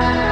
Bye.